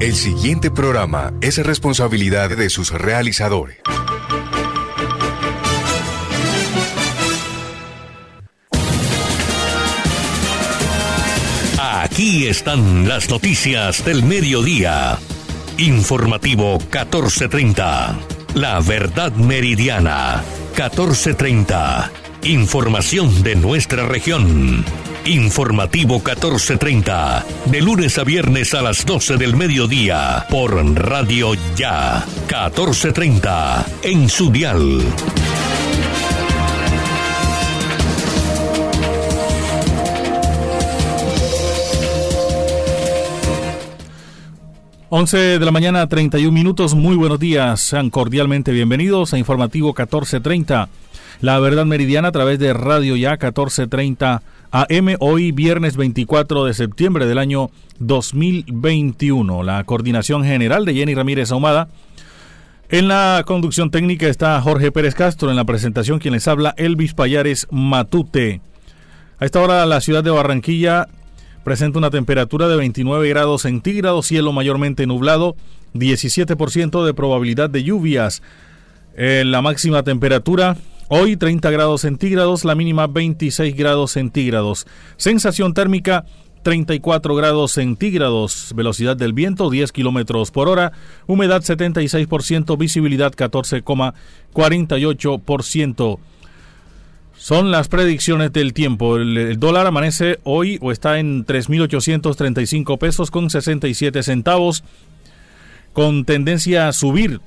El siguiente programa es responsabilidad de sus realizadores. Aquí están las noticias del mediodía. Informativo 1430. La verdad meridiana 1430. Información de nuestra región. Informativo 1430. De lunes a viernes a las 12 del mediodía. Por Radio Ya. 1430. En su dial. 11 de la mañana, 31 minutos. Muy buenos días. Sean cordialmente bienvenidos a Informativo 1430. La verdad meridiana a través de Radio Ya 1430 AM. Hoy, viernes 24 de septiembre del año 2021. La coordinación general de Jenny Ramírez Ahumada. En la conducción técnica está Jorge Pérez Castro. En la presentación, quien les habla, Elvis Payares Matute. A esta hora, la ciudad de Barranquilla presenta una temperatura de 29 grados centígrados, cielo mayormente nublado, 17% de probabilidad de lluvias. En la máxima temperatura hoy 30 grados centígrados, la mínima 26 grados centígrados. Sensación térmica 34 grados centígrados, velocidad del viento 10 kilómetros por hora, humedad 76%, visibilidad 14,48%. Son las predicciones del tiempo. El, dólar amanece hoy o está en 3.835 pesos con 67 centavos, con tendencia a subir.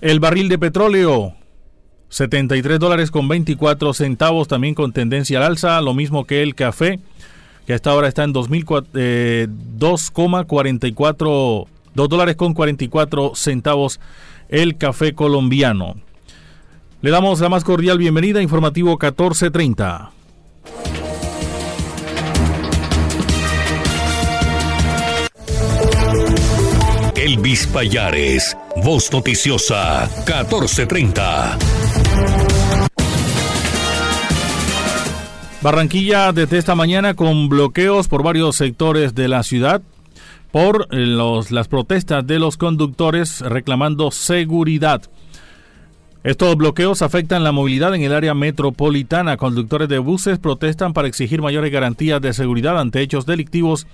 El barril de petróleo, 73 dólares con 24 centavos, también con tendencia al alza, lo mismo que el café, que hasta ahora está en 2,44 2 eh, dólares con 44 centavos el café colombiano. Le damos la más cordial bienvenida a Informativo 1430. Elvis Voz Noticiosa 1430. Barranquilla desde esta mañana con bloqueos por varios sectores de la ciudad por los, las protestas de los conductores reclamando seguridad. Estos bloqueos afectan la movilidad en el área metropolitana. Conductores de buses protestan para exigir mayores garantías de seguridad ante hechos delictivos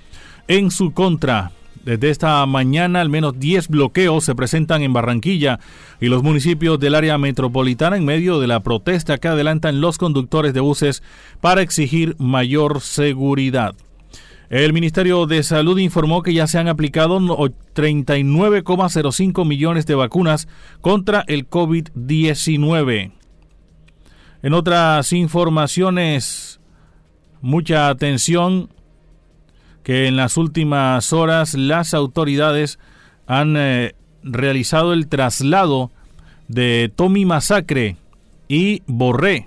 en su contra. Desde esta mañana, al menos 10 bloqueos se presentan en Barranquilla y los municipios del área metropolitana en medio de la protesta que adelantan los conductores de buses para exigir mayor seguridad. El Ministerio de Salud informó que ya se han aplicado 39,05 millones de vacunas contra el COVID-19. En otras informaciones, mucha atención que en las últimas horas las autoridades han eh, realizado el traslado de Tommy Masacre y Borré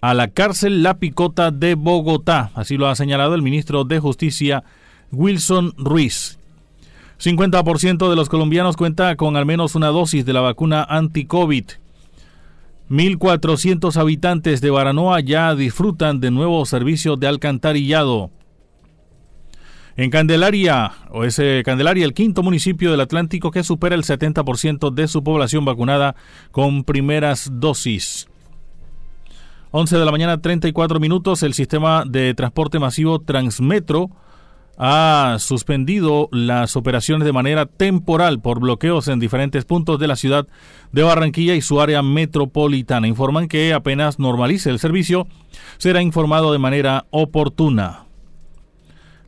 a la cárcel La Picota de Bogotá. Así lo ha señalado el ministro de Justicia Wilson Ruiz. 50% de los colombianos cuenta con al menos una dosis de la vacuna anti-COVID. 1.400 habitantes de Baranoa ya disfrutan de nuevos servicios de alcantarillado. En Candelaria, o ese Candelaria, el quinto municipio del Atlántico que supera el 70% de su población vacunada con primeras dosis. 11 de la mañana, 34 minutos. El sistema de transporte masivo Transmetro ha suspendido las operaciones de manera temporal por bloqueos en diferentes puntos de la ciudad de Barranquilla y su área metropolitana. Informan que apenas normalice el servicio, será informado de manera oportuna.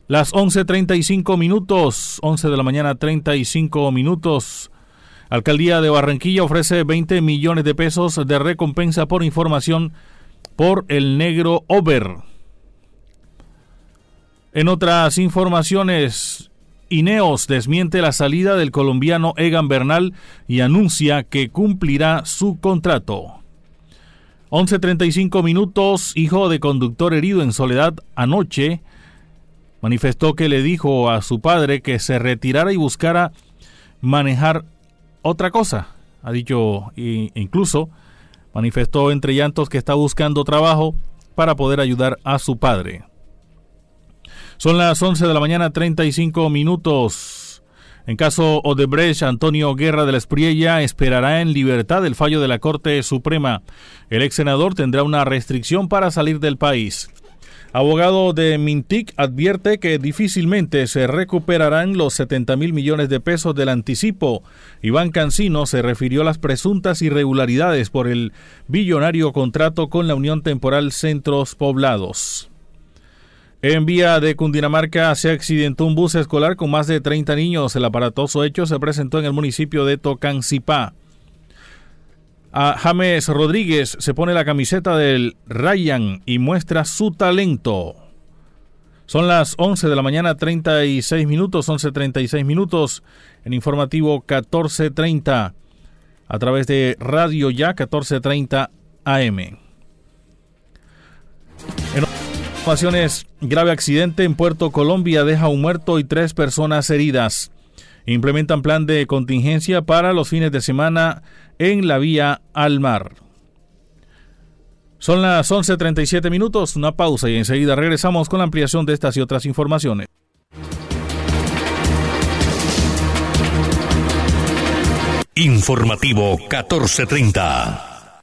Las 11.35 minutos, 11 de la mañana 35 minutos. Alcaldía de Barranquilla ofrece 20 millones de pesos de recompensa por información por el negro Over. En otras informaciones, Ineos desmiente la salida del colombiano Egan Bernal y anuncia que cumplirá su contrato. 11.35 minutos, hijo de conductor herido en soledad anoche, manifestó que le dijo a su padre que se retirara y buscara manejar otra cosa. Ha dicho incluso manifestó entre llantos que está buscando trabajo para poder ayudar a su padre. Son las 11 de la mañana 35 minutos. En caso Odebrecht, Antonio Guerra de la Espriella esperará en libertad el fallo de la Corte Suprema. El ex senador tendrá una restricción para salir del país. Abogado de Mintic advierte que difícilmente se recuperarán los 70 mil millones de pesos del anticipo. Iván Cancino se refirió a las presuntas irregularidades por el billonario contrato con la Unión Temporal Centros Poblados. En vía de Cundinamarca se accidentó un bus escolar con más de 30 niños. El aparatoso hecho se presentó en el municipio de Tocancipá. A James Rodríguez se pone la camiseta del Ryan y muestra su talento. Son las 11 de la mañana, 36 minutos, 11.36 minutos, en informativo 14.30, a través de Radio Ya 14.30 AM. En informaciones, grave accidente en Puerto Colombia deja un muerto y tres personas heridas. Implementan plan de contingencia para los fines de semana en la vía al mar. Son las 11.37 minutos, una pausa y enseguida regresamos con la ampliación de estas y otras informaciones. Informativo 1430.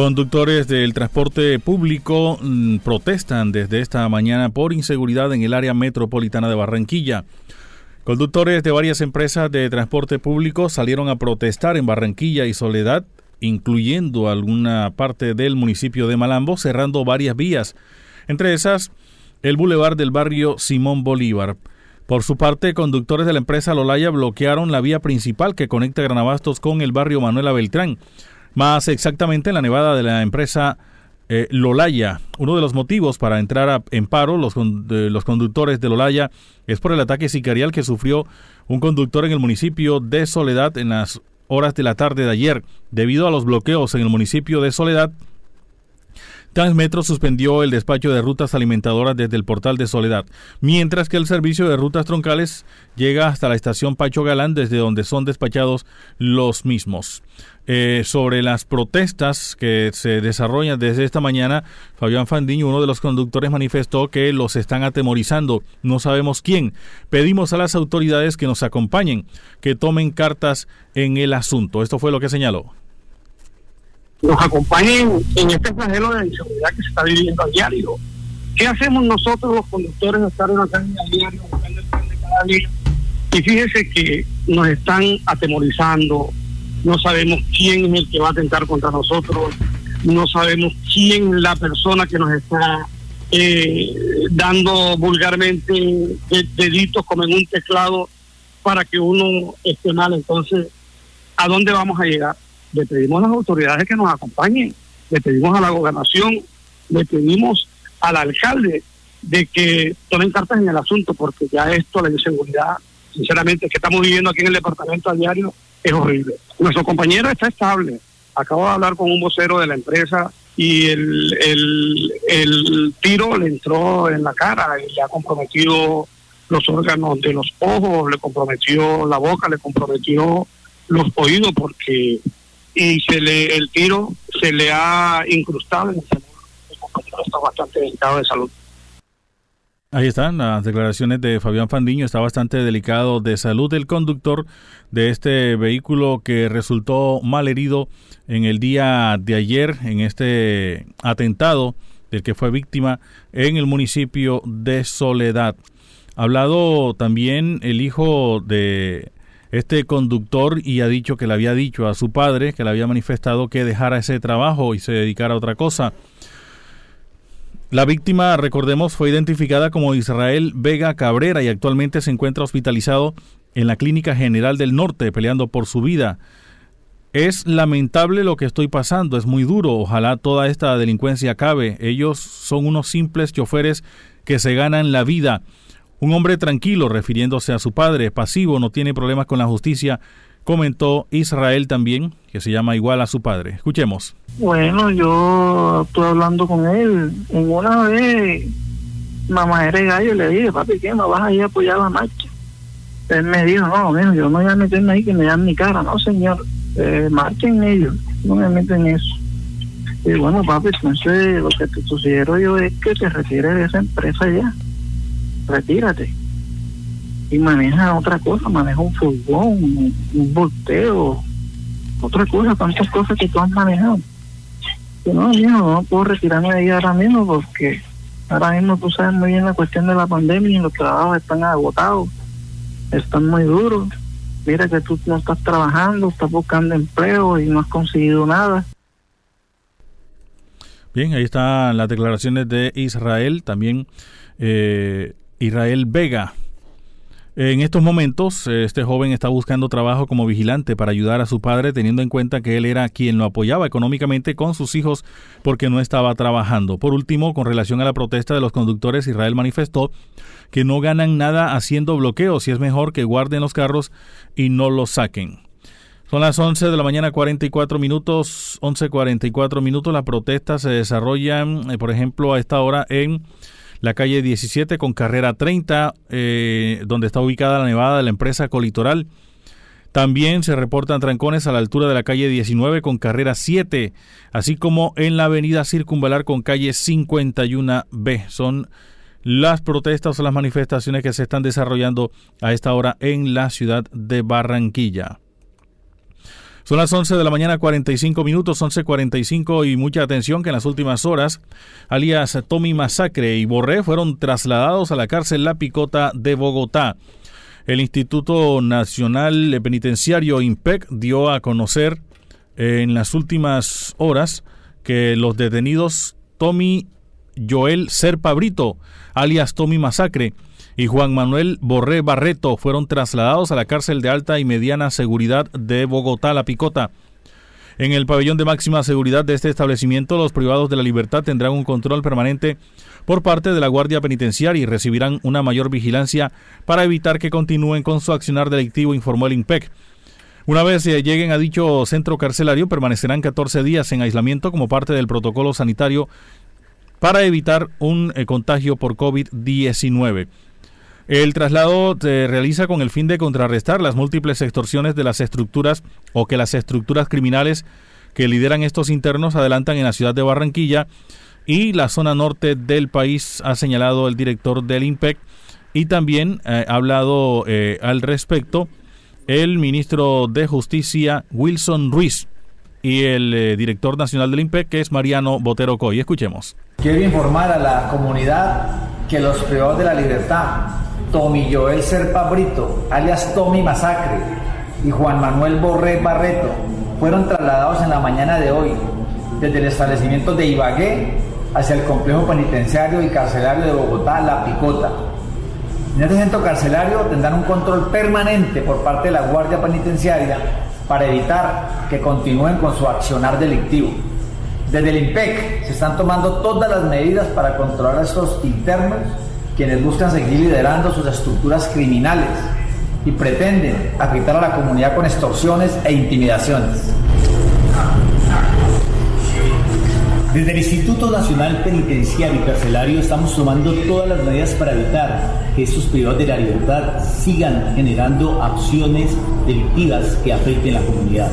Conductores del transporte público mm, protestan desde esta mañana por inseguridad en el área metropolitana de Barranquilla. Conductores de varias empresas de transporte público salieron a protestar en Barranquilla y Soledad, incluyendo alguna parte del municipio de Malambo, cerrando varias vías, entre esas el bulevar del barrio Simón Bolívar. Por su parte, conductores de la empresa Lolaya bloquearon la vía principal que conecta Granabastos con el barrio Manuela Beltrán más exactamente en la nevada de la empresa eh, Lolaya. Uno de los motivos para entrar en paro los, los conductores de Lolaya es por el ataque sicarial que sufrió un conductor en el municipio de Soledad en las horas de la tarde de ayer. Debido a los bloqueos en el municipio de Soledad, Transmetro suspendió el despacho de rutas alimentadoras desde el portal de Soledad, mientras que el servicio de rutas troncales llega hasta la estación Pacho Galán, desde donde son despachados los mismos. Eh, sobre las protestas que se desarrollan desde esta mañana, Fabián Fandiño, uno de los conductores, manifestó que los están atemorizando. No sabemos quién. Pedimos a las autoridades que nos acompañen, que tomen cartas en el asunto. Esto fue lo que señaló nos acompañen en este flagelo de inseguridad que se está viviendo a diario. ¿Qué hacemos nosotros los conductores de estar en la calle a diario buscando el pan de cada día? Y fíjese que nos están atemorizando, no sabemos quién es el que va a atentar contra nosotros, no sabemos quién es la persona que nos está eh, dando vulgarmente deditos como en un teclado para que uno esté mal. Entonces, ¿a dónde vamos a llegar? le pedimos a las autoridades que nos acompañen, le pedimos a la gobernación, le pedimos al alcalde de que tomen cartas en el asunto, porque ya esto, la inseguridad, sinceramente, que estamos viviendo aquí en el departamento a diario, es horrible. Nuestro compañero está estable. Acabo de hablar con un vocero de la empresa y el, el, tiro le entró en la cara y le ha comprometido los órganos de los ojos, le comprometió la boca, le comprometió los oídos, porque y se le el tiro se le ha incrustado en el El compañero está bastante delicado de salud. Ahí están las declaraciones de Fabián Fandiño. Está bastante delicado de salud el conductor de este vehículo que resultó mal herido en el día de ayer en este atentado del que fue víctima en el municipio de Soledad. Ha hablado también el hijo de este conductor y ha dicho que le había dicho a su padre, que le había manifestado que dejara ese trabajo y se dedicara a otra cosa. La víctima, recordemos, fue identificada como Israel Vega Cabrera y actualmente se encuentra hospitalizado en la Clínica General del Norte peleando por su vida. Es lamentable lo que estoy pasando, es muy duro, ojalá toda esta delincuencia acabe. Ellos son unos simples choferes que se ganan la vida. Un hombre tranquilo, refiriéndose a su padre, pasivo, no tiene problemas con la justicia, comentó Israel también, que se llama igual a su padre. Escuchemos. Bueno, yo estuve hablando con él. Una vez, mamá era gallo, le dije, papi, ¿qué? ¿Me vas a ir a apoyar la marcha? Él me dijo, no, yo no voy a meterme ahí que me dan mi cara. No, señor, eh, marchen ellos, no me meten en eso. Y bueno, papi, entonces lo que te sugiero yo es que te retires de esa empresa ya retírate. Y maneja otra cosa, maneja un furgón, un, volteo, otra cosa, tantas cosas que tú has manejado. Yo no, no puedo retirarme de ahí ahora mismo porque ahora mismo tú sabes muy bien la cuestión de la pandemia y los trabajos están agotados, están muy duros. Mira que tú no estás trabajando, estás buscando empleo y no has conseguido nada. Bien, ahí están las declaraciones de Israel. También eh, Israel Vega. En estos momentos, este joven está buscando trabajo como vigilante para ayudar a su padre, teniendo en cuenta que él era quien lo apoyaba económicamente con sus hijos porque no estaba trabajando. Por último, con relación a la protesta de los conductores, Israel manifestó que no ganan nada haciendo bloqueos y es mejor que guarden los carros y no los saquen. Son las 11 de la mañana, 44 minutos, 11.44 minutos. Las protestas se desarrollan, eh, por ejemplo, a esta hora en la calle 17 con carrera 30, eh, donde está ubicada la nevada de la empresa Colitoral. También se reportan trancones a la altura de la calle 19 con carrera 7, así como en la avenida Circunvalar con calle 51B. Son las protestas o las manifestaciones que se están desarrollando a esta hora en la ciudad de Barranquilla. Son las 11 de la mañana, 45 minutos, 11.45 y mucha atención que en las últimas horas, alias Tommy Masacre y Borré fueron trasladados a la cárcel La Picota de Bogotá. El Instituto Nacional Penitenciario IMPEC dio a conocer en las últimas horas que los detenidos Tommy Joel Serpa Brito, alias Tommy Masacre, y Juan Manuel Borré Barreto fueron trasladados a la cárcel de alta y mediana seguridad de Bogotá, La Picota. En el pabellón de máxima seguridad de este establecimiento, los privados de la libertad tendrán un control permanente por parte de la Guardia Penitenciaria y recibirán una mayor vigilancia para evitar que continúen con su accionar delictivo, informó el INPEC. Una vez eh, lleguen a dicho centro carcelario, permanecerán 14 días en aislamiento como parte del protocolo sanitario para evitar un eh, contagio por COVID-19. El traslado se realiza con el fin de contrarrestar las múltiples extorsiones de las estructuras o que las estructuras criminales que lideran estos internos adelantan en la ciudad de Barranquilla y la zona norte del país, ha señalado el director del INPEC y también eh, ha hablado eh, al respecto el ministro de Justicia Wilson Ruiz y el eh, director nacional del INPEC que es Mariano Botero Coy. Escuchemos. Quiero informar a la comunidad que los privados de la libertad, Tommy Joel Serpa Brito, alias Tommy Masacre, y Juan Manuel Borré Barreto, fueron trasladados en la mañana de hoy desde el establecimiento de Ibagué hacia el complejo penitenciario y carcelario de Bogotá, La Picota. En este centro carcelario tendrán un control permanente por parte de la Guardia Penitenciaria para evitar que continúen con su accionar delictivo. Desde el IMPEC se están tomando todas las medidas para controlar a estos internos quienes buscan seguir liderando sus estructuras criminales y pretenden afectar a la comunidad con extorsiones e intimidaciones. Desde el Instituto Nacional Penitenciario y Carcelario estamos tomando todas las medidas para evitar que estos privados de la libertad sigan generando acciones delictivas que afecten a la comunidad.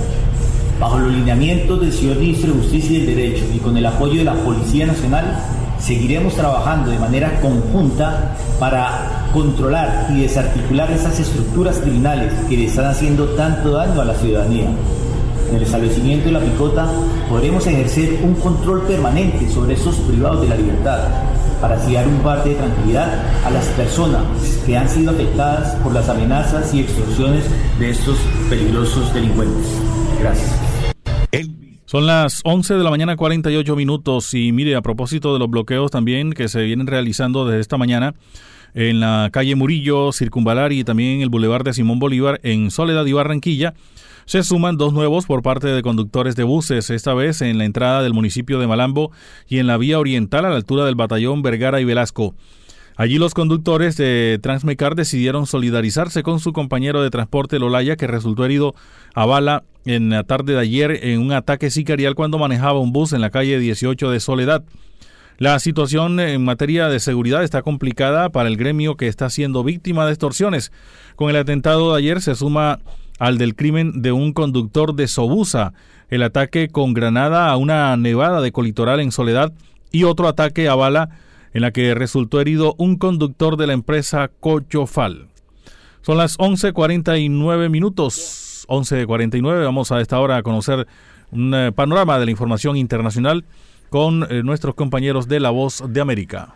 Bajo los lineamientos del señor Ministro de Justicia y del Derecho y con el apoyo de la Policía Nacional, seguiremos trabajando de manera conjunta para controlar y desarticular esas estructuras criminales que le están haciendo tanto daño a la ciudadanía en el establecimiento de la picota podremos ejercer un control permanente sobre estos privados de la libertad para así dar un parte de tranquilidad a las personas que han sido afectadas por las amenazas y extorsiones de estos peligrosos delincuentes. Gracias. Son las 11 de la mañana 48 minutos y mire, a propósito de los bloqueos también que se vienen realizando desde esta mañana en la calle Murillo, Circunvalar y también en el Boulevard de Simón Bolívar en Soledad y Barranquilla, se suman dos nuevos por parte de conductores de buses, esta vez en la entrada del municipio de Malambo y en la vía oriental a la altura del batallón Vergara y Velasco. Allí los conductores de Transmecar decidieron solidarizarse con su compañero de transporte Lolaya que resultó herido a bala en la tarde de ayer en un ataque sicarial cuando manejaba un bus en la calle 18 de Soledad. La situación en materia de seguridad está complicada para el gremio que está siendo víctima de extorsiones. Con el atentado de ayer se suma al del crimen de un conductor de Sobusa, el ataque con granada a una nevada de colitoral en Soledad y otro ataque a bala en la que resultó herido un conductor de la empresa Cochofal. Son las 11.49 minutos, 11.49, vamos a esta hora a conocer un eh, panorama de la información internacional con eh, nuestros compañeros de La Voz de América.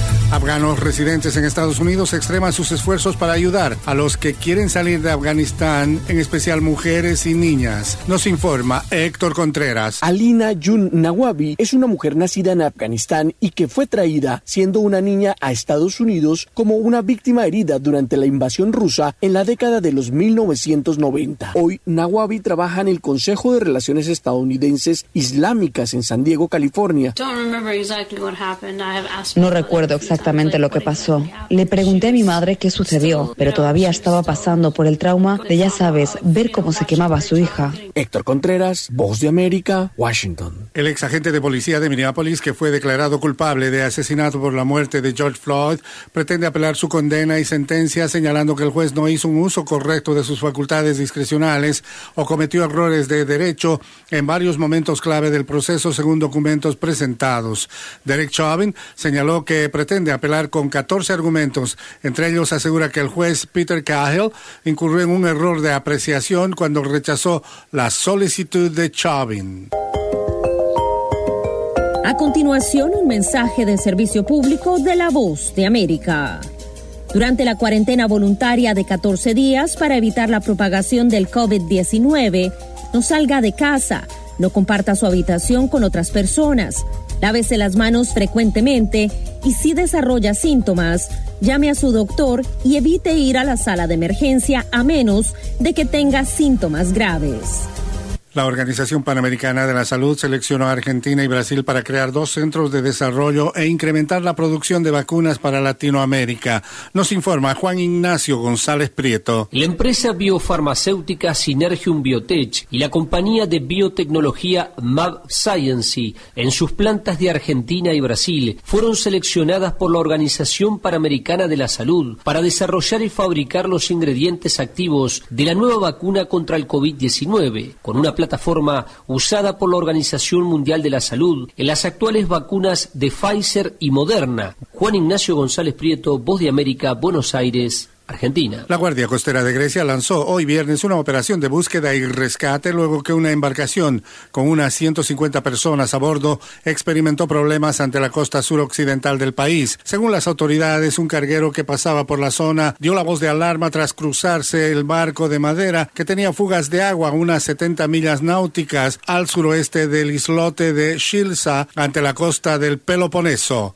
Afganos residentes en Estados Unidos extreman sus esfuerzos para ayudar a los que quieren salir de Afganistán, en especial mujeres y niñas. Nos informa Héctor Contreras. Alina Yun Nawabi es una mujer nacida en Afganistán y que fue traída siendo una niña a Estados Unidos como una víctima herida durante la invasión rusa en la década de los 1990. Hoy Nawabi trabaja en el Consejo de Relaciones Estadounidenses Islámicas en San Diego, California. No recuerdo exactamente exactamente lo que pasó. Le pregunté a mi madre qué sucedió, pero todavía estaba pasando por el trauma de, ya sabes, ver cómo se quemaba a su hija. Héctor Contreras, Voz de América, Washington. El ex agente de policía de Minneapolis, que fue declarado culpable de asesinato por la muerte de George Floyd, pretende apelar su condena y sentencia señalando que el juez no hizo un uso correcto de sus facultades discrecionales o cometió errores de derecho en varios momentos clave del proceso según documentos presentados. Derek Chauvin señaló que pretende apelar con 14 argumentos. Entre ellos asegura que el juez Peter Cahill incurrió en un error de apreciación cuando rechazó la solicitud de Chauvin. A continuación, un mensaje de servicio público de la voz de América. Durante la cuarentena voluntaria de 14 días para evitar la propagación del COVID-19, no salga de casa, no comparta su habitación con otras personas, Lávese las manos frecuentemente y si desarrolla síntomas, llame a su doctor y evite ir a la sala de emergencia a menos de que tenga síntomas graves. La Organización Panamericana de la Salud seleccionó a Argentina y Brasil para crear dos centros de desarrollo e incrementar la producción de vacunas para Latinoamérica. Nos informa Juan Ignacio González Prieto. La empresa biofarmacéutica Synergium Biotech y la compañía de biotecnología Mab Science en sus plantas de Argentina y Brasil fueron seleccionadas por la Organización Panamericana de la Salud para desarrollar y fabricar los ingredientes activos de la nueva vacuna contra el COVID-19, con una plataforma usada por la Organización Mundial de la Salud en las actuales vacunas de Pfizer y Moderna. Juan Ignacio González Prieto, Voz de América, Buenos Aires. Argentina. La Guardia Costera de Grecia lanzó hoy viernes una operación de búsqueda y rescate luego que una embarcación con unas 150 personas a bordo experimentó problemas ante la costa suroccidental del país. Según las autoridades, un carguero que pasaba por la zona dio la voz de alarma tras cruzarse el barco de madera que tenía fugas de agua a unas 70 millas náuticas al suroeste del islote de Shilsa ante la costa del Peloponeso.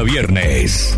viernes.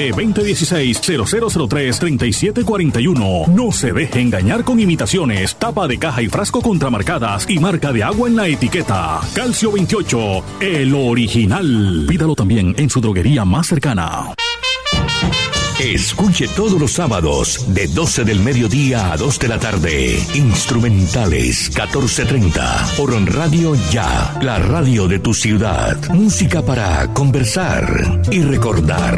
2016-0003-3741. No se deje engañar con imitaciones, tapa de caja y frasco contramarcadas y marca de agua en la etiqueta. Calcio 28, el original. Pídalo también en su droguería más cercana. Escuche todos los sábados de 12 del mediodía a 2 de la tarde. Instrumentales 1430 por Radio Ya, la radio de tu ciudad. Música para conversar y recordar.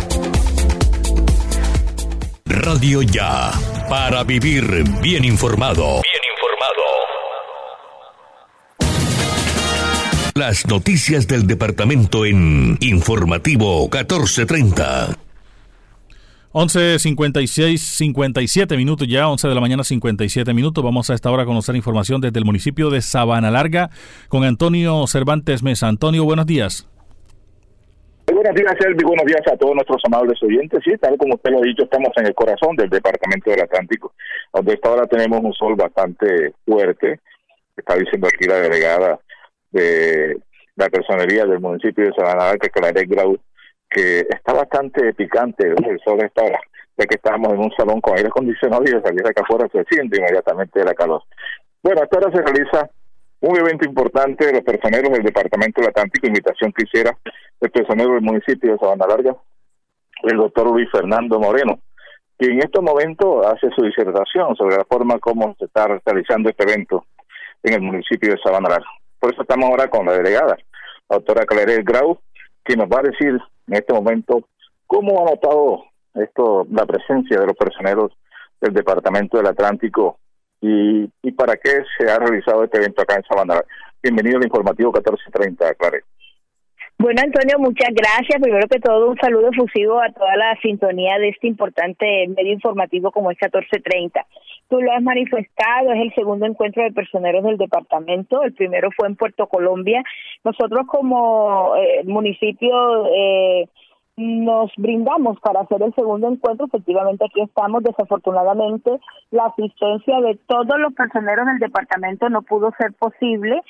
Radio Ya, para vivir bien informado. Bien informado. Las noticias del departamento en Informativo 1430. 11.56, 57 minutos ya, 11 de la mañana 57 minutos. Vamos a esta hora a conocer información desde el municipio de Sabana Larga con Antonio Cervantes Mesa. Antonio, buenos días. Buenos días, Elvi. Buenos días a todos nuestros amables oyentes. Sí, tal como usted lo ha dicho, estamos en el corazón del Departamento del Atlántico, donde esta hora tenemos un sol bastante fuerte. Está diciendo aquí la delegada de la personería del municipio de Sabana que Claret Grau, que está bastante picante el sol a esta hora, ya que estamos en un salón con aire acondicionado y de salir acá afuera se siente inmediatamente la calor. Bueno, esta hora se realiza un evento importante de los personeros del Departamento del Atlántico, invitación que hiciera el personero del municipio de Sabana Larga, el doctor Luis Fernando Moreno, que en estos momentos hace su disertación sobre la forma como se está realizando este evento en el municipio de Sabana Larga. Por eso estamos ahora con la delegada, la doctora Claret Grau, que nos va a decir en este momento cómo ha notado esto la presencia de los personeros del Departamento del Atlántico y, y para qué se ha realizado este evento acá en Sabana. Bienvenido al informativo 1430, Claret. Bueno, Antonio, muchas gracias. Primero que todo, un saludo efusivo a toda la sintonía de este importante medio informativo como es 1430. Tú lo has manifestado, es el segundo encuentro de personeros del departamento. El primero fue en Puerto Colombia. Nosotros como eh, municipio eh, nos brindamos para hacer el segundo encuentro. Efectivamente, aquí estamos. Desafortunadamente, la asistencia de todos los personeros del departamento no pudo ser posible.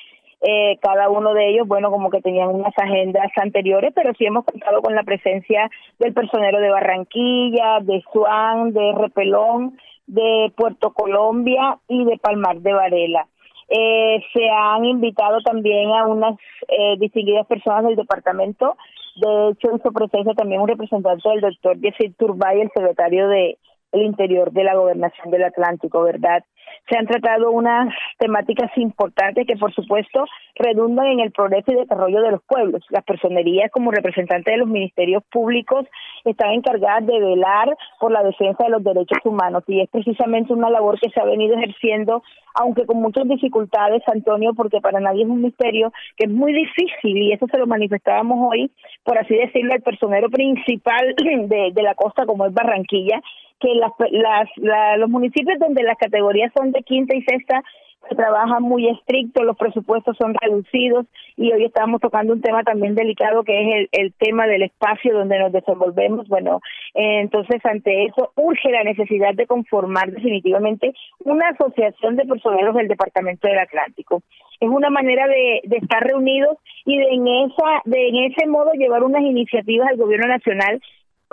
Eh, cada uno de ellos, bueno, como que tenían unas agendas anteriores, pero sí hemos contado con la presencia del personero de Barranquilla, de Suán, de Repelón, de Puerto Colombia y de Palmar de Varela. Eh, se han invitado también a unas eh, distinguidas personas del departamento. De hecho, hizo presencia también un representante del doctor Jesse Turbay, el secretario de el interior de la gobernación del Atlántico, ¿verdad? Se han tratado unas temáticas importantes que, por supuesto, redundan en el progreso y desarrollo de los pueblos. Las personerías, como representantes de los ministerios públicos, están encargadas de velar por la defensa de los derechos humanos y es precisamente una labor que se ha venido ejerciendo, aunque con muchas dificultades, Antonio, porque para nadie es un misterio, que es muy difícil y eso se lo manifestábamos hoy, por así decirlo, al personero principal de, de la costa, como es Barranquilla, que las, las, los municipios donde las categorías son de quinta y sexta se trabaja muy estricto, los presupuestos son reducidos y hoy estamos tocando un tema también delicado que es el, el tema del espacio donde nos desenvolvemos. Bueno, entonces ante eso urge la necesidad de conformar definitivamente una asociación de personeros del Departamento del Atlántico. Es una manera de, de estar reunidos y de en esa de en ese modo llevar unas iniciativas al gobierno nacional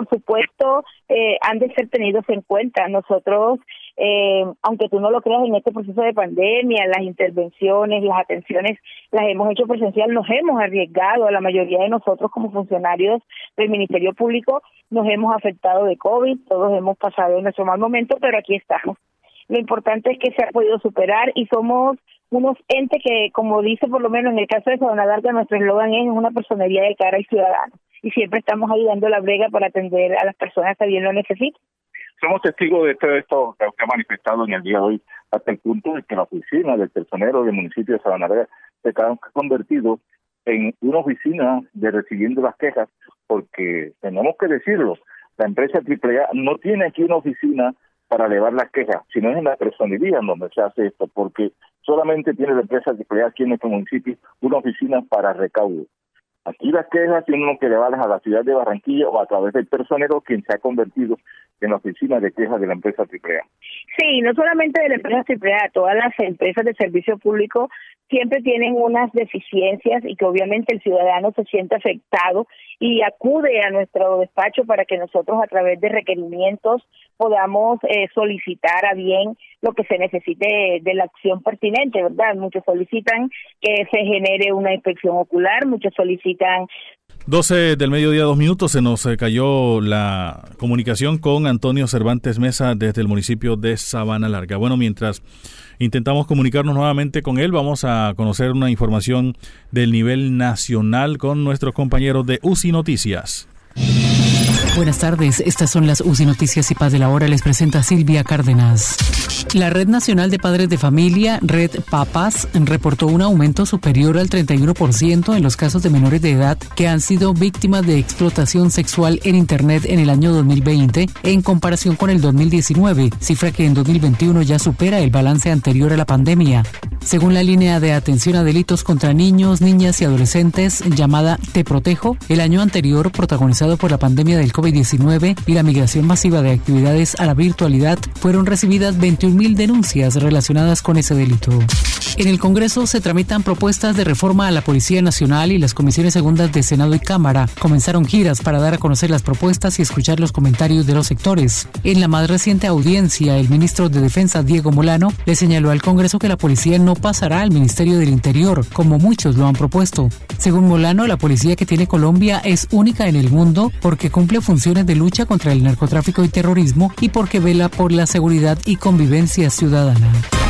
por supuesto, eh, han de ser tenidos en cuenta. Nosotros, eh, aunque tú no lo creas, en este proceso de pandemia, las intervenciones, las atenciones, las hemos hecho presencial, nos hemos arriesgado, a la mayoría de nosotros como funcionarios del Ministerio Público, nos hemos afectado de COVID, todos hemos pasado en nuestro mal momento, pero aquí estamos. Lo importante es que se ha podido superar y somos unos entes que, como dice por lo menos en el caso de Sabana Larga, nuestro eslogan es una personería de cara y ciudadano y siempre estamos ayudando la brega para atender a las personas que bien lo necesitan. Somos testigos de todo esto que ha manifestado en el día de hoy, hasta el punto de que la oficina del personero del municipio de Sabana se ha convertido en una oficina de recibiendo las quejas, porque tenemos que decirlo, la empresa AAA no tiene aquí una oficina para elevar las quejas, sino es en la personería donde se hace esto, porque solamente tiene la empresa AAA aquí en nuestro municipio una oficina para recaudo. Aquí las quejas tienen que llevarlas a la ciudad de Barranquilla o a través del personero quien se ha convertido en la oficina de quejas de la empresa AAA. Sí, no solamente de la empresa AAA, todas las empresas de servicio público siempre tienen unas deficiencias y que obviamente el ciudadano se siente afectado y acude a nuestro despacho para que nosotros a través de requerimientos podamos eh, solicitar a bien lo que se necesite de la acción pertinente, ¿verdad? Muchos solicitan que se genere una inspección ocular, muchos solicitan 12 del mediodía, dos minutos, se nos eh, cayó la comunicación con Antonio Cervantes Mesa desde el municipio de Sabana Larga. Bueno, mientras intentamos comunicarnos nuevamente con él, vamos a conocer una información del nivel nacional con nuestros compañeros de UCI Noticias. Buenas tardes, estas son las UCI Noticias y Paz de la Hora, les presenta Silvia Cárdenas. La Red Nacional de Padres de Familia, Red Papas, reportó un aumento superior al 31% en los casos de menores de edad que han sido víctimas de explotación sexual en Internet en el año 2020 en comparación con el 2019, cifra que en 2021 ya supera el balance anterior a la pandemia. Según la línea de atención a delitos contra niños, niñas y adolescentes llamada Te Protejo, el año anterior, protagonizado por la pandemia del COVID-19 y la migración masiva de actividades a la virtualidad, fueron recibidas 21.000 denuncias relacionadas con ese delito. En el Congreso se tramitan propuestas de reforma a la Policía Nacional y las comisiones segundas de Senado y Cámara comenzaron giras para dar a conocer las propuestas y escuchar los comentarios de los sectores. En la más reciente audiencia, el ministro de Defensa, Diego Molano, le señaló al Congreso que la policía no pasará al Ministerio del Interior, como muchos lo han propuesto. Según Molano, la policía que tiene Colombia es única en el mundo porque cumple funciones de lucha contra el narcotráfico y terrorismo y porque vela por la seguridad y convivencia ciudadana.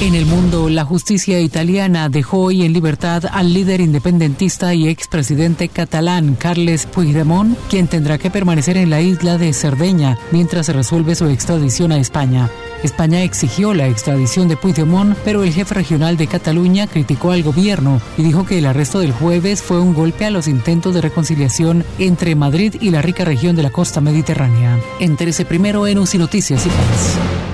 En el mundo, la justicia italiana dejó hoy en libertad al líder independentista y expresidente catalán Carles Puigdemont, quien tendrá que permanecer en la isla de Cerdeña mientras se resuelve su extradición a España. España exigió la extradición de Puigdemont, pero el jefe regional de Cataluña criticó al gobierno y dijo que el arresto del jueves fue un golpe a los intentos de reconciliación entre Madrid y la rica región de la costa mediterránea. Entérese primero en UCI Noticias y Paz.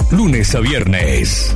Lunes a viernes.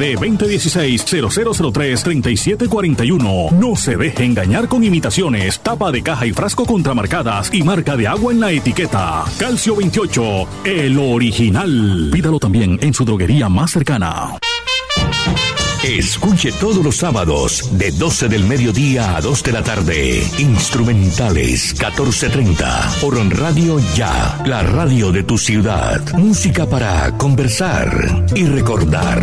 SD 2016-0003-3741. No se deje engañar con imitaciones, tapa de caja y frasco contramarcadas y marca de agua en la etiqueta. Calcio 28, el original. Pídalo también en su droguería más cercana. Escuche todos los sábados de 12 del mediodía a 2 de la tarde. Instrumentales 1430 por Radio Ya, la radio de tu ciudad. Música para conversar y recordar.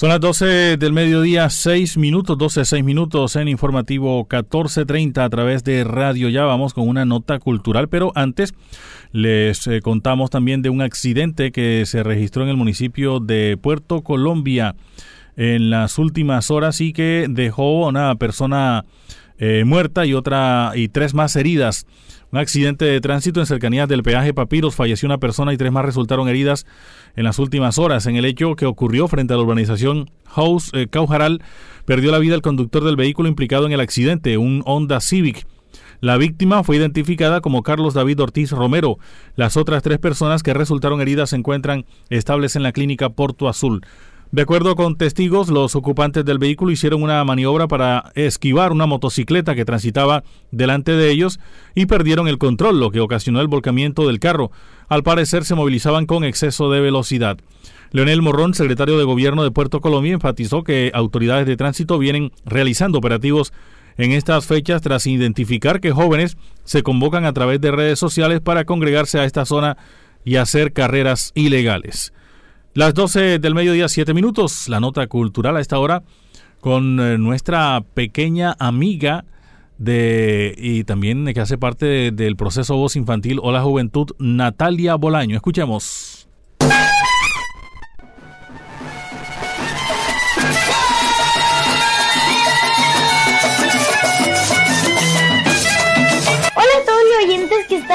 Son las 12 del mediodía, 6 minutos, 12, 6 minutos en informativo 1430 a través de Radio Ya. Vamos con una nota cultural, pero antes les eh, contamos también de un accidente que se registró en el municipio de Puerto Colombia en las últimas horas y que dejó a una persona eh, muerta y otra y tres más heridas. Un accidente de tránsito en cercanías del peaje Papiros falleció una persona y tres más resultaron heridas en las últimas horas. En el hecho que ocurrió frente a la urbanización House eh, Caujaral, perdió la vida el conductor del vehículo implicado en el accidente, un Honda Civic. La víctima fue identificada como Carlos David Ortiz Romero. Las otras tres personas que resultaron heridas se encuentran estables en la clínica Porto Azul. De acuerdo con testigos, los ocupantes del vehículo hicieron una maniobra para esquivar una motocicleta que transitaba delante de ellos y perdieron el control, lo que ocasionó el volcamiento del carro. Al parecer se movilizaban con exceso de velocidad. Leonel Morrón, secretario de Gobierno de Puerto Colombia, enfatizó que autoridades de tránsito vienen realizando operativos en estas fechas tras identificar que jóvenes se convocan a través de redes sociales para congregarse a esta zona y hacer carreras ilegales. Las 12 del mediodía, 7 minutos, la nota cultural a esta hora con eh, nuestra pequeña amiga de y también que hace parte del proceso Voz Infantil o la Juventud, Natalia Bolaño. Escuchemos.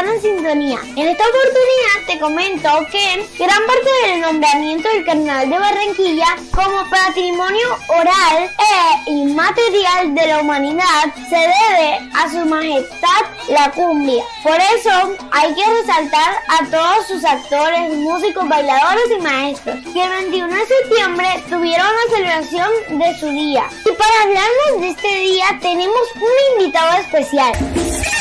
En sintonía. En esta oportunidad te comento que gran parte del nombramiento del Carnaval de Barranquilla como patrimonio oral e inmaterial de la humanidad se debe a su majestad la cumbia. Por eso hay que resaltar a todos sus actores, músicos, bailadores y maestros que el 21 de septiembre tuvieron la celebración de su día. Y para hablarnos de este día tenemos un invitado especial.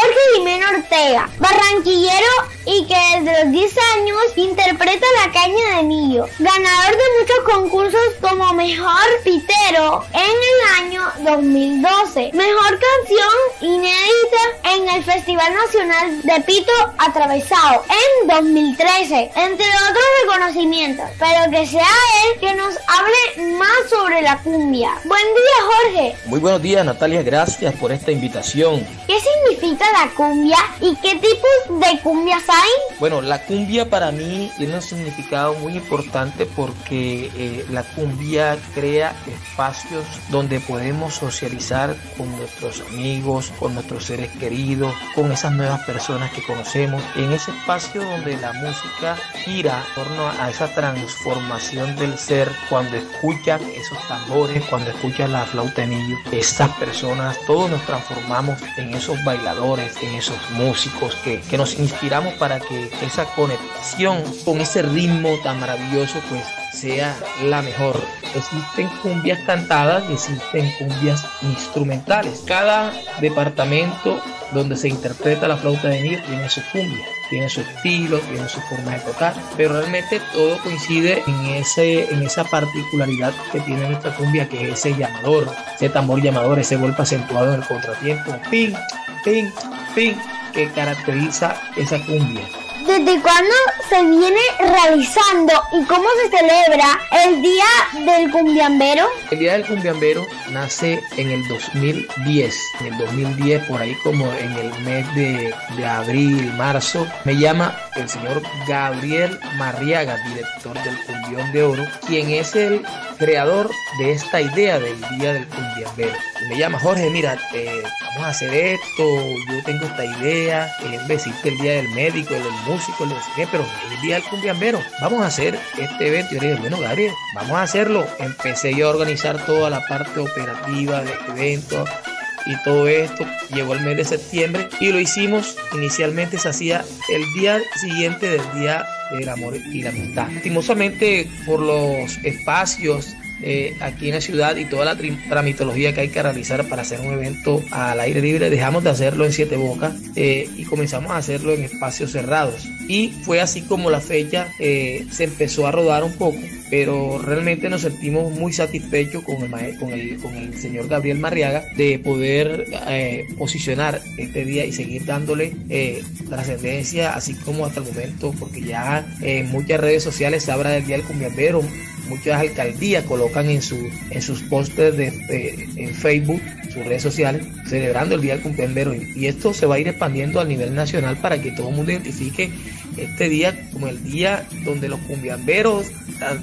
Jorge Jimeno Ortega, barranquillero y que desde los 10 años interpreta la caña de millo, ganador de muchos concursos como Mejor Pitero en el año 2012, Mejor Canción Inédita en el Festival Nacional de Pito Atravesado en 2013, entre otros reconocimientos, pero que sea él que nos hable más sobre la cumbia. Buen día Jorge. Muy buenos días Natalia, gracias por esta invitación. ¿Qué significa la cumbia y qué tipos de cumbias hay? Bueno, la cumbia para mí tiene un significado muy importante porque eh, la cumbia crea espacios donde podemos socializar con nuestros amigos, con nuestros seres queridos, con esas nuevas personas que conocemos. En ese espacio donde la música gira en torno a esa transformación del ser, cuando escuchan esos tambores, cuando escuchan la flauta de millo, esas personas, todos nos transformamos en esos bailadores, en esos músicos que, que nos inspiramos para para que esa conexión con ese ritmo tan maravilloso pues sea la mejor. Existen cumbias cantadas y existen cumbias instrumentales. Cada departamento donde se interpreta la flauta de Mir tiene su cumbia, tiene su estilo, tiene su forma de tocar, pero realmente todo coincide en, ese, en esa particularidad que tiene nuestra cumbia, que es ese llamador, ese tambor llamador, ese golpe acentuado en el contratiempo, ping, ping, ping que caracteriza esa cumbia. ¿Desde cuándo se viene realizando y cómo se celebra el Día del Cumbiambero? El Día del Cumbiambero nace en el 2010. En el 2010, por ahí como en el mes de, de abril, marzo, me llama el señor Gabriel Marriaga, director del Cumbión de Oro, quien es el creador de esta idea del Día del Cumbiambero. Y me llama Jorge, mira, eh, vamos a hacer esto, yo tengo esta idea, eh, decirte el Día del Médico, el del músico, el de pero el Día del Cumbiambero, vamos a hacer este evento. Y yo le dije, bueno, Gabriel, vamos a hacerlo. Empecé yo a organizar toda la parte operativa de evento y todo esto. Llegó el mes de septiembre y lo hicimos. Inicialmente se hacía el día siguiente del Día del Amor y la Amistad. Lastimosamente, por los espacios eh, aquí en la ciudad y toda la tramitología que hay que realizar para hacer un evento al aire libre, dejamos de hacerlo en Siete Bocas eh, y comenzamos a hacerlo en espacios cerrados. Y fue así como la fecha eh, se empezó a rodar un poco, pero realmente nos sentimos muy satisfechos con el, con el, con el señor Gabriel Marriaga de poder posicionar este día y seguir dándole trascendencia, así como hasta el momento, porque ya en muchas redes sociales se habla del Día del Cumbiambero, muchas alcaldías colocan en, su, en sus pósters de, en Facebook, sus redes sociales, celebrando el Día del Cumpleaños. Y esto se va a ir expandiendo a nivel nacional para que todo el mundo identifique este día como el día donde los cumbiamberos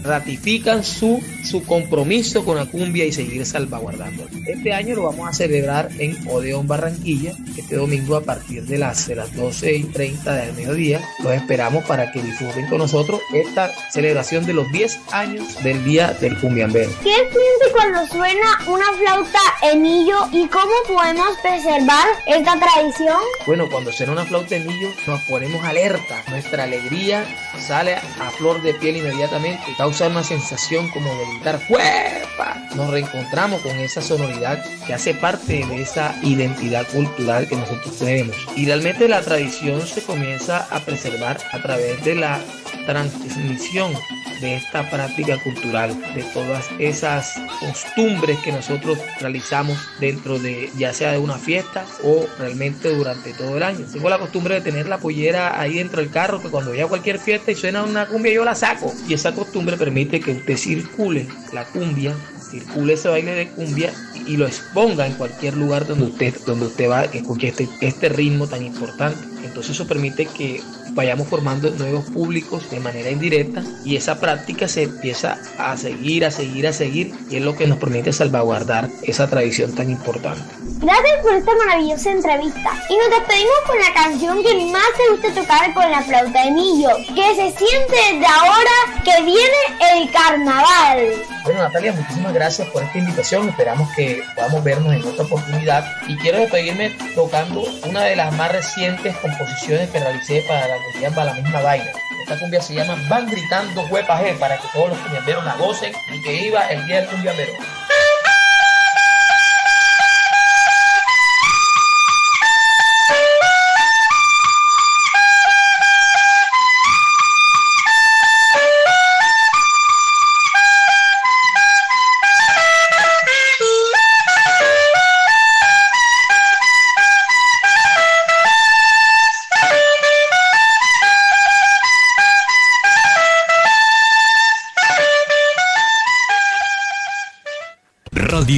ratifican su, su compromiso con la cumbia y seguir salvaguardando. Este año lo vamos a celebrar en Odeón, Barranquilla, este domingo a partir de las, de las 12 y 30 del mediodía. Los esperamos para que disfruten con nosotros esta celebración de los 10 años del Día del Cumbiambero. ¿Qué siente cuando suena una flauta y cómo podemos preservar esta tradición? Bueno, cuando suena una flauta enillo nos ponemos alerta nuestra alegría sale a flor de piel inmediatamente, causa una sensación como de gritar ¡Fuerpa! Nos reencontramos con esa sonoridad que hace parte de esa identidad cultural que nosotros tenemos. Y realmente la tradición se comienza a preservar a través de la transmisión de esta práctica cultural, de todas esas costumbres que nosotros realizamos dentro de ya sea de una fiesta o realmente durante todo el año. Tengo la costumbre de tener la pollera ahí dentro del carro, que cuando vaya a cualquier fiesta y suena una cumbia yo la saco. Y esa costumbre permite que usted circule la cumbia, circule ese baile de cumbia y lo exponga en cualquier lugar donde usted, donde usted va, que escuche este, este ritmo tan importante. Entonces eso permite que vayamos formando nuevos públicos de manera indirecta y esa práctica se empieza a seguir, a seguir, a seguir y es lo que nos permite salvaguardar esa tradición tan importante. Gracias por esta maravillosa entrevista y nos despedimos con la canción que más te gusta tocar con la flauta de Millo, que se siente desde ahora que viene el carnaval. Bueno Natalia, muchísimas gracias por esta invitación, esperamos que podamos vernos en otra oportunidad y quiero despedirme tocando una de las más recientes composiciones que realicé para la comunidad la misma vaina. Esta cumbia se llama Van Gritando Huepa G para que todos los cumbiamberos la gocen y que iba el día del cumbiambero.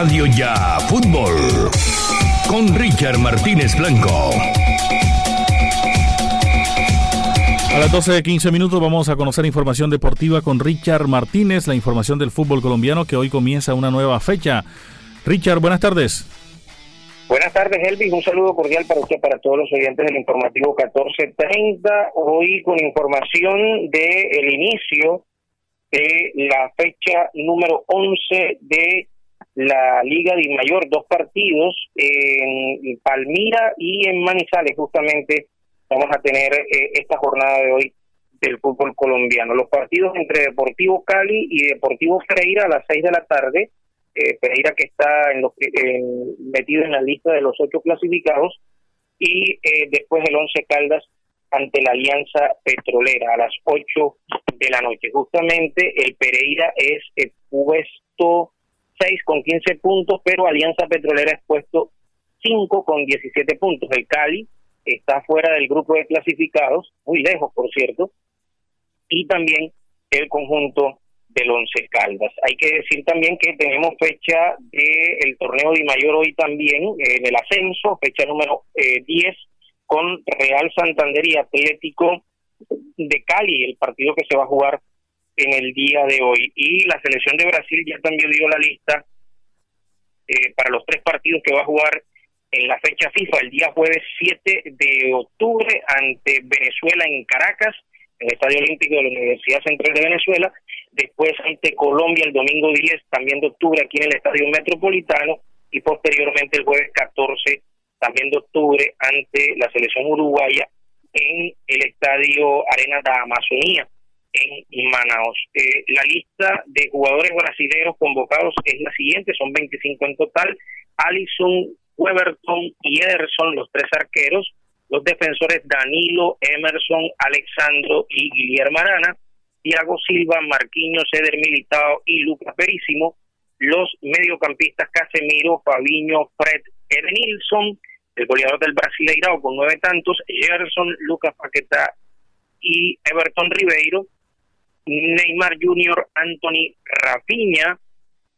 Radio Ya Fútbol con Richard Martínez Blanco. A las 12 de 15 minutos vamos a conocer información deportiva con Richard Martínez, la información del fútbol colombiano que hoy comienza una nueva fecha. Richard, buenas tardes. Buenas tardes, Elvis. Un saludo cordial para usted, para todos los oyentes del informativo 1430. Hoy con información del el inicio de la fecha número 11 de la Liga de Mayor, dos partidos en Palmira y en Manizales, justamente vamos a tener eh, esta jornada de hoy del fútbol colombiano. Los partidos entre Deportivo Cali y Deportivo Pereira a las seis de la tarde, eh, Pereira que está en metido en la lista de los ocho clasificados, y eh, después el Once Caldas ante la Alianza Petrolera a las 8 de la noche. Justamente el Pereira es el puesto 6 con 15 puntos, pero Alianza Petrolera es puesto 5 con 17 puntos. El Cali está fuera del grupo de clasificados, muy lejos, por cierto, y también el conjunto del Once Caldas. Hay que decir también que tenemos fecha del torneo de mayor hoy también, en el ascenso, fecha número 10, eh, con Real Santander y Atlético de Cali, el partido que se va a jugar en el día de hoy. Y la selección de Brasil ya también dio la lista eh, para los tres partidos que va a jugar en la fecha FIFA el día jueves 7 de octubre ante Venezuela en Caracas, en el Estadio Olímpico de la Universidad Central de Venezuela, después ante Colombia el domingo 10 también de octubre aquí en el Estadio Metropolitano. Y posteriormente el jueves 14 también de octubre ante la selección uruguaya en el Estadio Arena de Amazonía en Manaus. Eh, la lista de jugadores brasileños convocados es la siguiente, son 25 en total. Alison, Weberton y Ederson, los tres arqueros. Los defensores Danilo, Emerson, Alexandro y Guillermo Arana. Thiago Silva, Marquinhos, Eder Militao y Lucas Perísimo. Los mediocampistas Casemiro, Fabiño, Fred, Edenilson. El goleador del Brasileirao con nueve tantos, Gerson, Lucas Paqueta y Everton Ribeiro Neymar Jr., Anthony Rapiña,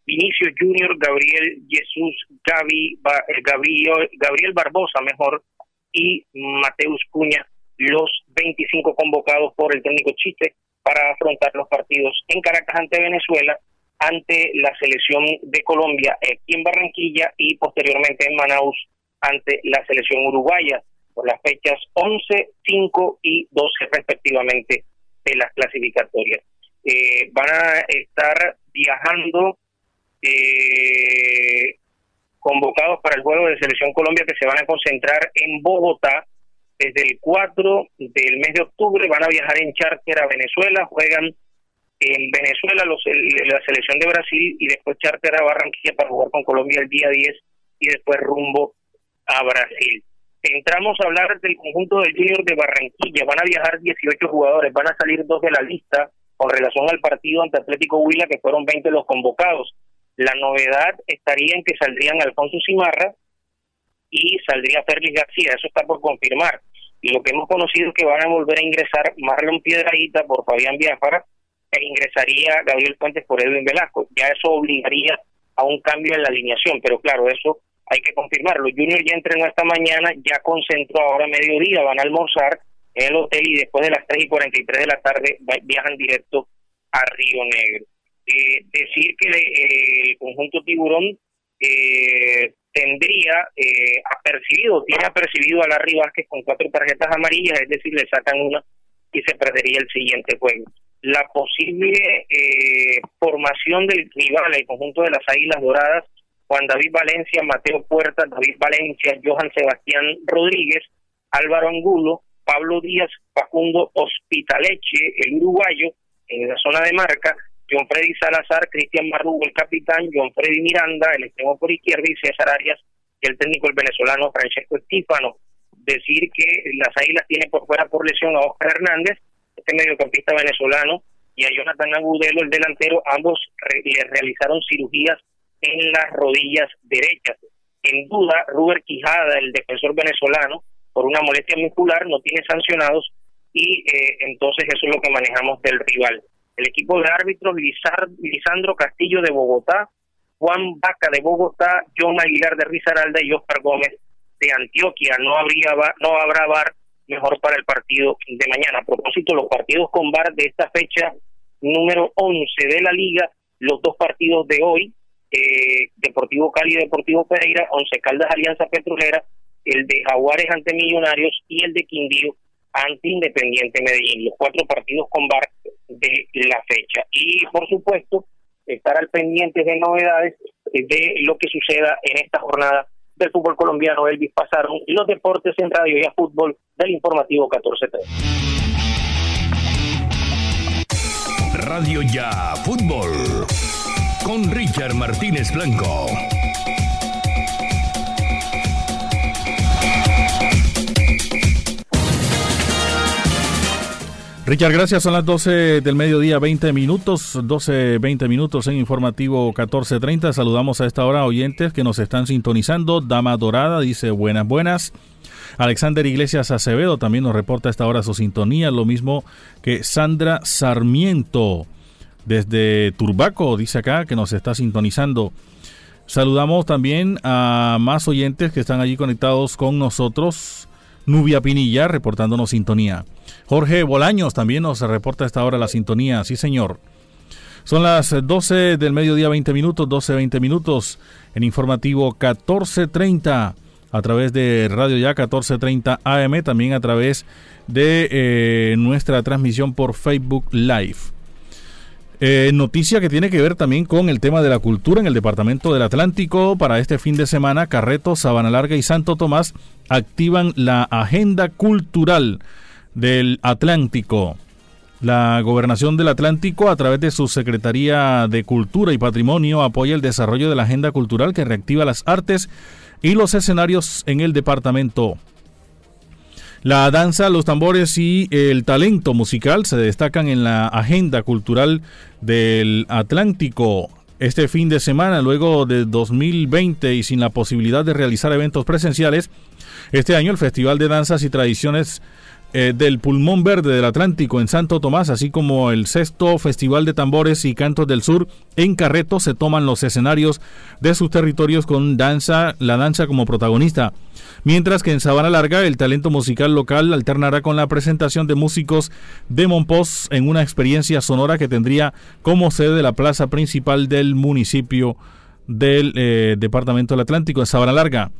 Vinicio Jr., Gabriel Jesús, eh, Gabriel, Gabriel Barbosa, mejor, y Mateus Cuña, los 25 convocados por el técnico Chiste para afrontar los partidos en Caracas ante Venezuela, ante la selección de Colombia aquí en Barranquilla y posteriormente en Manaus ante la selección uruguaya por las fechas 11, 5 y 12 respectivamente de las clasificatorias. Eh, van a estar viajando eh, convocados para el juego de Selección Colombia que se van a concentrar en Bogotá desde el 4 del mes de octubre. Van a viajar en charter a Venezuela, juegan en Venezuela los, la selección de Brasil y después charter a Barranquilla para jugar con Colombia el día 10 y después rumbo a Brasil entramos a hablar del conjunto del Junior de Barranquilla. Van a viajar 18 jugadores, van a salir dos de la lista con relación al partido ante Atlético Huila, que fueron 20 los convocados. La novedad estaría en que saldrían Alfonso Cimarra y saldría Félix García, eso está por confirmar. Y lo que hemos conocido es que van a volver a ingresar Marlon Piedraíta por Fabián Biafara e ingresaría Gabriel Fuentes por Edwin Velasco. Ya eso obligaría a un cambio en la alineación, pero claro, eso hay que confirmarlo. Junior ya entrenó esta mañana, ya concentró ahora a mediodía, van a almorzar en el hotel y después de las 3 y 43 de la tarde viajan directo a Río Negro. Eh, decir que eh, el conjunto tiburón eh, tendría apercibido, tiene apercibido a Larry Vázquez con cuatro tarjetas amarillas, es decir, le sacan una y se perdería el siguiente juego. La posible formación del rival, el conjunto de las Águilas Doradas, Juan David Valencia, Mateo Puerta, David Valencia, Johan Sebastián Rodríguez, Álvaro Angulo, Pablo Díaz, Facundo Hospitaleche, el uruguayo, en la zona de marca, John Freddy Salazar, Cristian Marrugo, el capitán, John Freddy Miranda, el extremo por izquierda, y César Arias, el técnico el venezolano Francesco Estífano. Decir que las Águilas tiene por fuera por lesión a Oscar Hernández, este mediocampista venezolano, y a Jonathan Agudelo, el delantero, ambos le realizaron cirugías en las rodillas derechas. En duda, Ruber Quijada, el defensor venezolano, por una molestia muscular, no tiene sancionados y eh, entonces eso es lo que manejamos del rival. El equipo de árbitros, Lisandro Castillo de Bogotá, Juan Vaca de Bogotá, John Aguilar de Rizaralda y Oscar Gómez de Antioquia. No, habría, no habrá bar mejor para el partido de mañana. A propósito, los partidos con bar de esta fecha número 11 de la liga, los dos partidos de hoy, eh, Deportivo Cali, Deportivo Pereira, Once Caldas Alianza Petrolera, el de Jaguares ante Millonarios y el de Quindío ante Independiente Medellín, los cuatro partidos con bar de la fecha. Y por supuesto, estar al pendiente de novedades de lo que suceda en esta jornada del fútbol colombiano. Elvis pasaron los deportes en radio y fútbol del informativo 14-3. Radio Ya Fútbol con Richard Martínez Blanco. Richard, gracias. Son las 12 del mediodía, 20 minutos, 12, 20 minutos en informativo 1430. Saludamos a esta hora oyentes que nos están sintonizando. Dama Dorada dice buenas, buenas. Alexander Iglesias Acevedo también nos reporta a esta hora su sintonía, lo mismo que Sandra Sarmiento desde Turbaco, dice acá, que nos está sintonizando. Saludamos también a más oyentes que están allí conectados con nosotros. Nubia Pinilla reportándonos sintonía. Jorge Bolaños también nos reporta esta hora la sintonía. Sí, señor. Son las 12 del mediodía, 20 minutos, 12, 20 minutos en informativo 1430 a través de Radio Ya 1430 AM, también a través de eh, nuestra transmisión por Facebook Live. Eh, noticia que tiene que ver también con el tema de la cultura en el Departamento del Atlántico. Para este fin de semana, Carreto, Sabana Larga y Santo Tomás activan la agenda cultural del Atlántico. La Gobernación del Atlántico, a través de su Secretaría de Cultura y Patrimonio, apoya el desarrollo de la agenda cultural que reactiva las artes y los escenarios en el departamento. La danza, los tambores y el talento musical se destacan en la agenda cultural del Atlántico. Este fin de semana, luego de 2020 y sin la posibilidad de realizar eventos presenciales, este año el Festival de Danzas y Tradiciones eh, del Pulmón Verde del Atlántico en Santo Tomás, así como el sexto Festival de Tambores y Cantos del Sur en Carreto, se toman los escenarios de sus territorios con danza, la danza como protagonista. Mientras que en Sabana Larga el talento musical local alternará con la presentación de músicos de Monpós en una experiencia sonora que tendría como sede la plaza principal del municipio del eh, Departamento del Atlántico en Sabana Larga.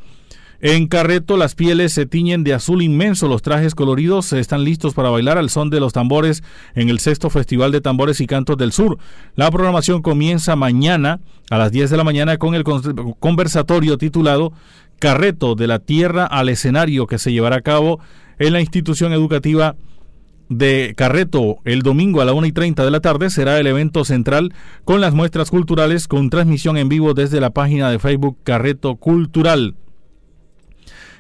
En Carreto las pieles se tiñen de azul inmenso, los trajes coloridos están listos para bailar al son de los tambores en el sexto Festival de Tambores y Cantos del Sur. La programación comienza mañana a las 10 de la mañana con el conversatorio titulado Carreto de la Tierra al escenario que se llevará a cabo en la institución educativa de Carreto el domingo a la 1 y 30 de la tarde será el evento central con las muestras culturales con transmisión en vivo desde la página de Facebook Carreto Cultural.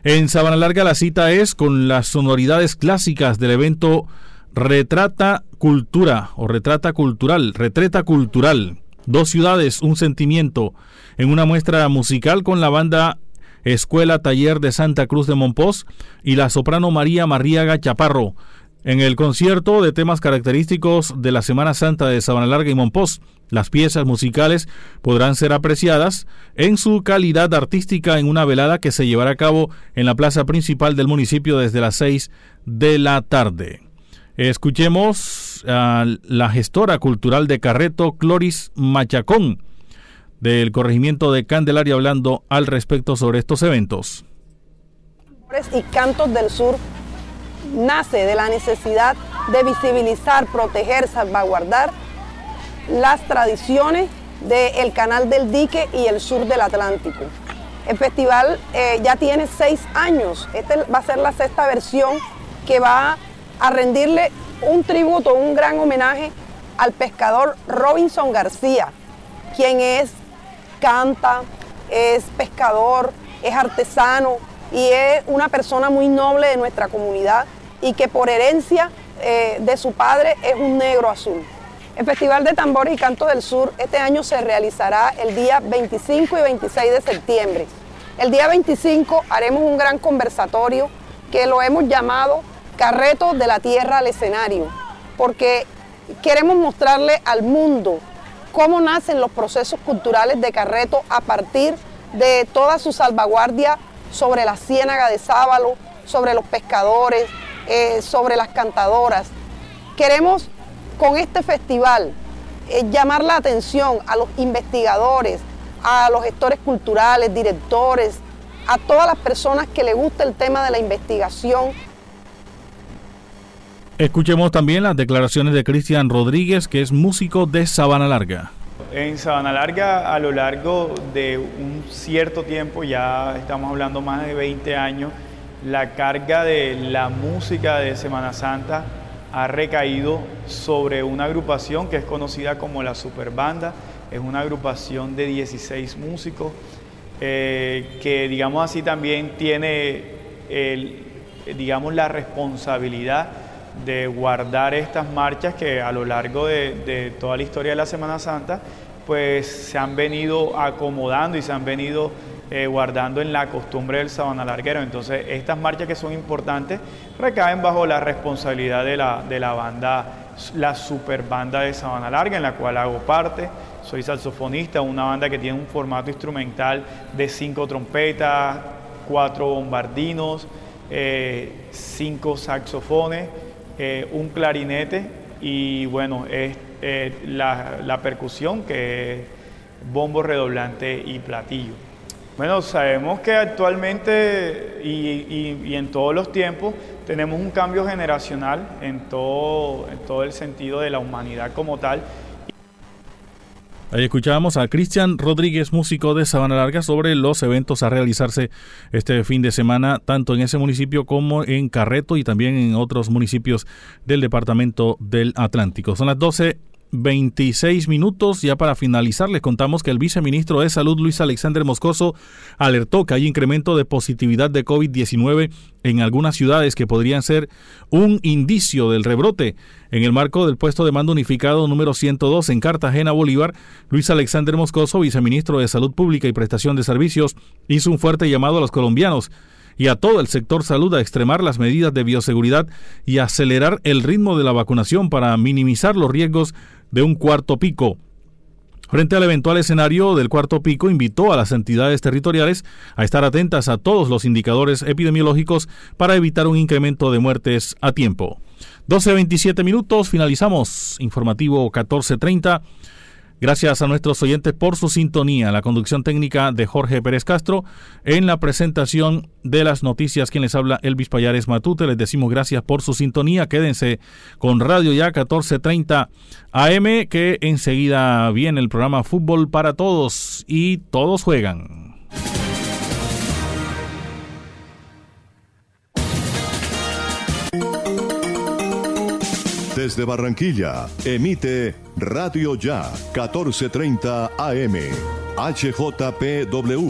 En Sabana Larga la cita es con las sonoridades clásicas del evento Retrata Cultura o Retrata Cultural, Retreta Cultural. Dos ciudades, un sentimiento, en una muestra musical con la banda Escuela Taller de Santa Cruz de Monpós y la soprano María Marriaga Chaparro. En el concierto de temas característicos de la Semana Santa de Sabana Larga y Monpós, las piezas musicales podrán ser apreciadas en su calidad artística en una velada que se llevará a cabo en la plaza principal del municipio desde las 6 de la tarde. Escuchemos a la gestora cultural de Carreto, Cloris Machacón, del corregimiento de Candelaria, hablando al respecto sobre estos eventos. Y Cantos del Sur nace de la necesidad de visibilizar, proteger, salvaguardar las tradiciones del Canal del Dique y el sur del Atlántico. El festival eh, ya tiene seis años, esta va a ser la sexta versión que va a rendirle un tributo, un gran homenaje al pescador Robinson García, quien es, canta, es pescador, es artesano y es una persona muy noble de nuestra comunidad y que por herencia eh, de su padre es un negro azul. El Festival de Tambores y Canto del Sur este año se realizará el día 25 y 26 de septiembre. El día 25 haremos un gran conversatorio que lo hemos llamado Carreto de la Tierra al escenario, porque queremos mostrarle al mundo cómo nacen los procesos culturales de Carreto a partir de toda su salvaguardia sobre la ciénaga de Sábalo, sobre los pescadores, eh, sobre las cantadoras. Queremos con este festival eh, llamar la atención a los investigadores, a los gestores culturales, directores, a todas las personas que le gusta el tema de la investigación. Escuchemos también las declaraciones de Cristian Rodríguez, que es músico de Sabana Larga. En Sabana Larga, a lo largo de un cierto tiempo, ya estamos hablando más de 20 años, la carga de la música de Semana Santa ha recaído sobre una agrupación que es conocida como la Superbanda. Es una agrupación de 16 músicos eh, que, digamos así, también tiene digamos, la responsabilidad de guardar estas marchas que a lo largo de, toda la historia de la Semana Santa, pues se han venido acomodando y se han venido eh, guardando en la costumbre del Sabana Larguero. Entonces, estas marchas que son importantes recaen bajo la responsabilidad de la, de la banda, la super banda de Sabana Larga, en la cual hago parte. Soy saxofonista, una banda que tiene un formato instrumental de cinco trompetas, cuatro bombardinos, eh, cinco saxofones, eh, un clarinete y bueno, es eh, la, percusión que es bombo redoblante y platillo. Bueno, sabemos que actualmente y, en todos los tiempos tenemos un cambio generacional en todo, el sentido de la humanidad como tal Ahí escuchábamos a Cristian Rodríguez, músico de Sabana Larga, sobre los eventos a realizarse este fin de semana, tanto en ese municipio como en Carreto y también en otros municipios del departamento del Atlántico. Son las 12 26 minutos. Ya para finalizar, les contamos que el viceministro de Salud, Luis Alexander Moscoso, alertó que hay incremento de positividad de COVID-19 en algunas ciudades que podrían ser un indicio del rebrote. En el marco del puesto de mando unificado número 102 en Cartagena, Bolívar, Luis Alexander Moscoso, viceministro de Salud Pública y Prestación de Servicios, hizo un fuerte llamado a los colombianos y a todo el sector salud a extremar las medidas de bioseguridad y acelerar el ritmo de la vacunación para minimizar los riesgos de un cuarto pico. Frente al eventual escenario del cuarto pico, invitó a las entidades territoriales a estar atentas a todos los indicadores epidemiológicos para evitar un incremento de muertes a tiempo. 12.27 minutos, finalizamos. Informativo 14.30. Gracias a nuestros oyentes por su sintonía. La conducción técnica de Jorge Pérez Castro. En la presentación de las noticias, quien les habla, Elvis Payares Matute. Les decimos gracias por su sintonía. Quédense con Radio Ya 1430 AM, que enseguida viene el programa Fútbol para Todos y todos juegan. Desde Barranquilla, emite Radio Ya, 1430 AM, HJPW.